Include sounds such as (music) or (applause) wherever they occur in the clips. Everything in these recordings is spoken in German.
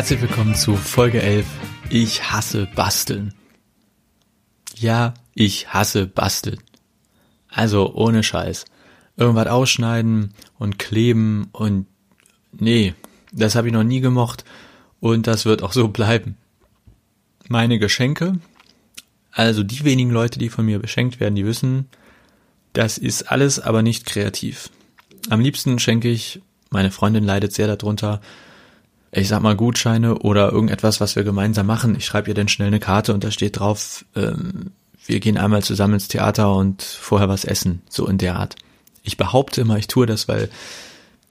Herzlich willkommen zu Folge 11. Ich hasse Basteln. Ja, ich hasse Basteln. Also ohne Scheiß. Irgendwas ausschneiden und kleben und nee, das habe ich noch nie gemocht und das wird auch so bleiben. Meine Geschenke, also die wenigen Leute, die von mir beschenkt werden, die wissen, das ist alles aber nicht kreativ. Am liebsten schenke ich, meine Freundin leidet sehr darunter, ich sag mal Gutscheine oder irgendetwas, was wir gemeinsam machen. Ich schreibe ihr dann schnell eine Karte und da steht drauf, ähm, wir gehen einmal zusammen ins Theater und vorher was essen, so in der Art. Ich behaupte immer, ich tue das, weil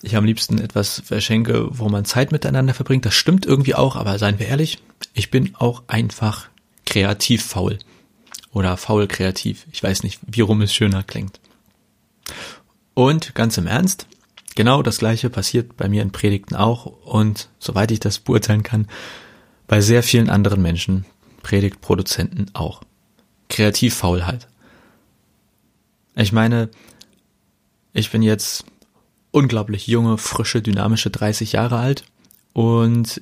ich am liebsten etwas verschenke, wo man Zeit miteinander verbringt. Das stimmt irgendwie auch, aber seien wir ehrlich, ich bin auch einfach kreativ faul. Oder faul kreativ. Ich weiß nicht, wie rum es schöner klingt. Und ganz im Ernst, Genau das gleiche passiert bei mir in Predigten auch und, soweit ich das beurteilen kann, bei sehr vielen anderen Menschen, Predigtproduzenten auch. Kreativfaulheit. Ich meine, ich bin jetzt unglaublich junge, frische, dynamische 30 Jahre alt und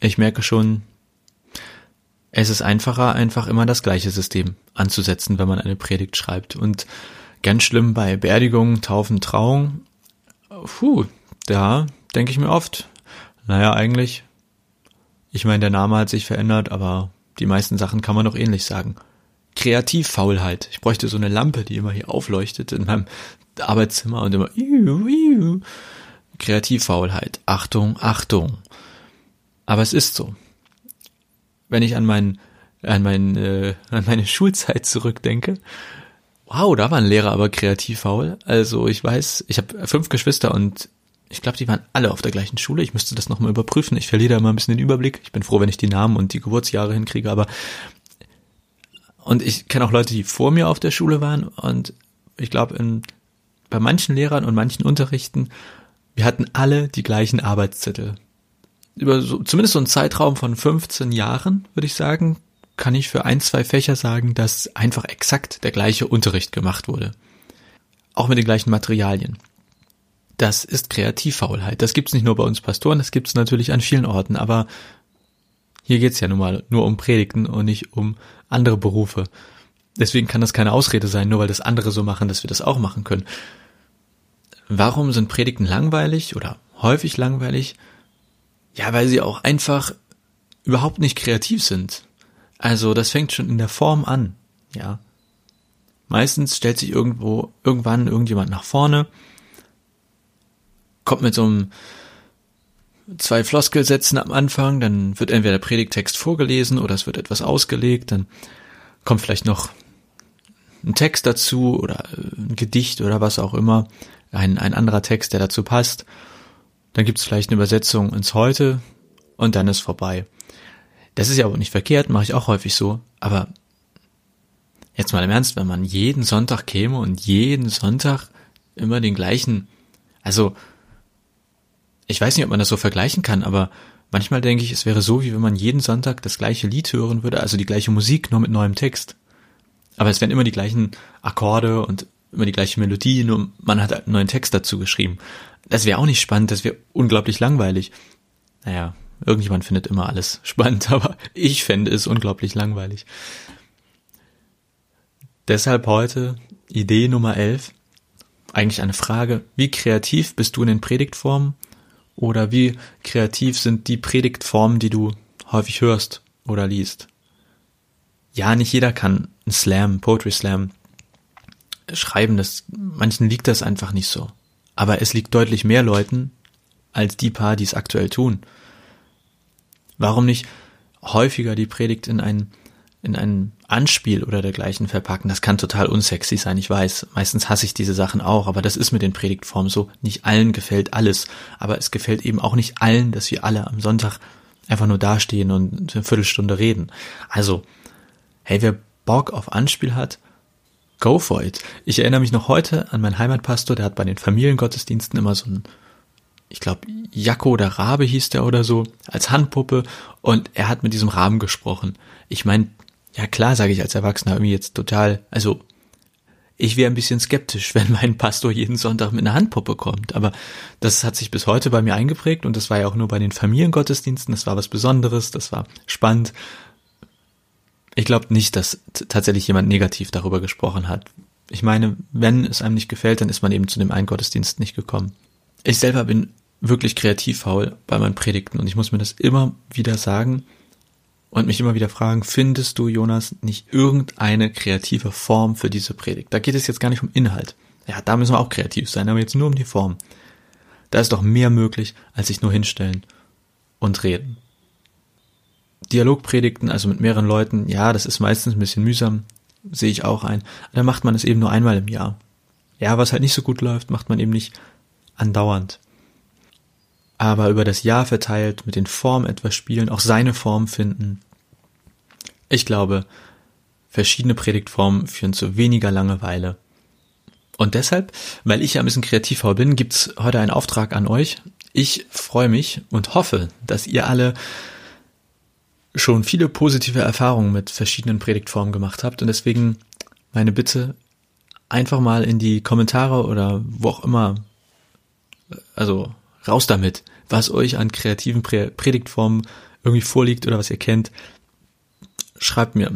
ich merke schon, es ist einfacher, einfach immer das gleiche System anzusetzen, wenn man eine Predigt schreibt. Und ganz schlimm bei Beerdigungen, Taufen, Trauung puh, da denke ich mir oft, naja, eigentlich, ich meine, der Name hat sich verändert, aber die meisten Sachen kann man doch ähnlich sagen. Kreativfaulheit. Ich bräuchte so eine Lampe, die immer hier aufleuchtet in meinem Arbeitszimmer und immer iu, iu. Kreativfaulheit. Achtung, Achtung. Aber es ist so. Wenn ich an mein, an mein, äh, an meine Schulzeit zurückdenke, Wow, da war ein Lehrer aber kreativ faul. Also ich weiß, ich habe fünf Geschwister und ich glaube, die waren alle auf der gleichen Schule. Ich müsste das nochmal überprüfen. Ich verliere da immer ein bisschen den Überblick. Ich bin froh, wenn ich die Namen und die Geburtsjahre hinkriege, aber und ich kenne auch Leute, die vor mir auf der Schule waren und ich glaube, bei manchen Lehrern und manchen Unterrichten, wir hatten alle die gleichen Arbeitszettel. Über so, zumindest so einen Zeitraum von 15 Jahren, würde ich sagen, kann ich für ein, zwei Fächer sagen, dass einfach exakt der gleiche Unterricht gemacht wurde. Auch mit den gleichen Materialien. Das ist Kreativfaulheit. Das gibt's nicht nur bei uns Pastoren, das gibt's natürlich an vielen Orten, aber hier geht's ja nun mal nur um Predigten und nicht um andere Berufe. Deswegen kann das keine Ausrede sein, nur weil das andere so machen, dass wir das auch machen können. Warum sind Predigten langweilig oder häufig langweilig? Ja, weil sie auch einfach überhaupt nicht kreativ sind. Also das fängt schon in der Form an, ja. Meistens stellt sich irgendwo, irgendwann irgendjemand nach vorne, kommt mit so einem zwei Floskelsätzen am Anfang, dann wird entweder der Predigtext vorgelesen oder es wird etwas ausgelegt, dann kommt vielleicht noch ein Text dazu oder ein Gedicht oder was auch immer, ein, ein anderer Text, der dazu passt. Dann gibt es vielleicht eine Übersetzung ins Heute und dann ist vorbei. Das ist ja auch nicht verkehrt, mache ich auch häufig so. Aber jetzt mal im Ernst, wenn man jeden Sonntag käme und jeden Sonntag immer den gleichen, also ich weiß nicht, ob man das so vergleichen kann, aber manchmal denke ich, es wäre so, wie wenn man jeden Sonntag das gleiche Lied hören würde, also die gleiche Musik, nur mit neuem Text. Aber es wären immer die gleichen Akkorde und immer die gleiche Melodie, nur man hat einen neuen Text dazu geschrieben. Das wäre auch nicht spannend, das wäre unglaublich langweilig. Naja, Irgendjemand findet immer alles (laughs) spannend, aber ich fände es unglaublich langweilig. Deshalb heute Idee Nummer 11. Eigentlich eine Frage, wie kreativ bist du in den Predigtformen? Oder wie kreativ sind die Predigtformen, die du häufig hörst oder liest? Ja, nicht jeder kann einen Slam, Poetry Slam schreiben, das, manchen liegt das einfach nicht so. Aber es liegt deutlich mehr Leuten als die paar, die es aktuell tun. Warum nicht häufiger die Predigt in ein, in ein Anspiel oder dergleichen verpacken. Das kann total unsexy sein, ich weiß. Meistens hasse ich diese Sachen auch, aber das ist mit den Predigtformen so. Nicht allen gefällt alles, aber es gefällt eben auch nicht allen, dass wir alle am Sonntag einfach nur dastehen und eine Viertelstunde reden. Also, hey, wer Bock auf Anspiel hat, go for it. Ich erinnere mich noch heute an meinen Heimatpastor, der hat bei den Familiengottesdiensten immer so ein ich glaube, Jacko oder Rabe hieß der oder so, als Handpuppe und er hat mit diesem Raben gesprochen. Ich meine, ja klar, sage ich als Erwachsener irgendwie jetzt total, also ich wäre ein bisschen skeptisch, (laughs) wenn mein Pastor jeden Sonntag mit einer Handpuppe kommt, aber das hat sich bis heute bei mir eingeprägt und das war ja auch nur bei den Familiengottesdiensten, das war was Besonderes, das war spannend. Ich glaube nicht, dass tatsächlich jemand negativ darüber gesprochen hat. Ich meine, wenn es einem nicht gefällt, dann ist man eben zu dem einen Gottesdienst nicht gekommen. Ich selber bin wirklich kreativ faul bei meinen Predigten und ich muss mir das immer wieder sagen und mich immer wieder fragen, findest du, Jonas, nicht irgendeine kreative Form für diese Predigt? Da geht es jetzt gar nicht um Inhalt. Ja, da müssen wir auch kreativ sein, aber jetzt nur um die Form. Da ist doch mehr möglich, als sich nur hinstellen und reden. Dialogpredigten, also mit mehreren Leuten, ja, das ist meistens ein bisschen mühsam, sehe ich auch ein. Da macht man es eben nur einmal im Jahr. Ja, was halt nicht so gut läuft, macht man eben nicht andauernd. Aber über das Jahr verteilt mit den Formen etwas spielen, auch seine Form finden. Ich glaube, verschiedene Predigtformen führen zu weniger Langeweile. Und deshalb, weil ich ja ein bisschen kreativ bin, gibt's heute einen Auftrag an euch. Ich freue mich und hoffe, dass ihr alle schon viele positive Erfahrungen mit verschiedenen Predigtformen gemacht habt und deswegen meine Bitte, einfach mal in die Kommentare oder wo auch immer also raus damit, was euch an kreativen Predigtformen irgendwie vorliegt oder was ihr kennt. Schreibt mir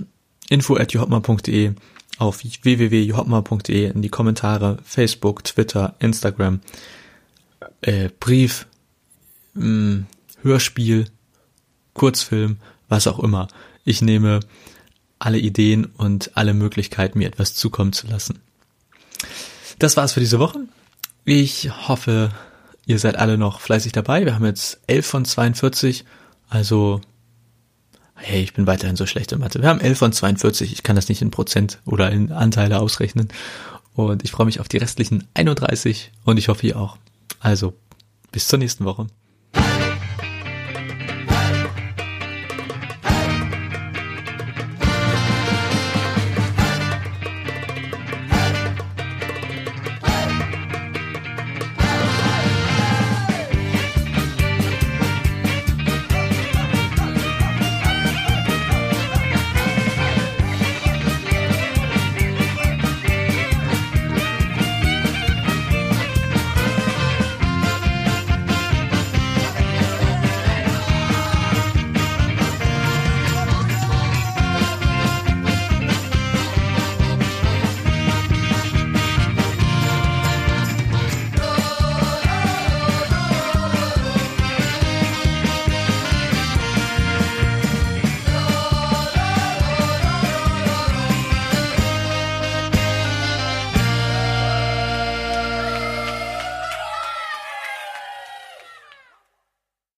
info at info@johopma.de auf www.johopma.de in die Kommentare, Facebook, Twitter, Instagram, äh, Brief, mh, hm, Hörspiel, Kurzfilm, was auch immer. Ich nehme alle Ideen und alle Möglichkeiten, mir etwas zukommen zu lassen. Das war's für diese Woche. Ich hoffe, ihr seid alle noch fleißig dabei. Wir haben jetzt 11 von 42, also hey, ich bin weiterhin so schlecht in Mathe. Wir haben 11 von 42, ich kann das nicht in Prozent oder in Anteile ausrechnen. Und ich freue mich auf die restlichen 31 und ich hoffe ihr auch. Also, bis zur nächsten Woche.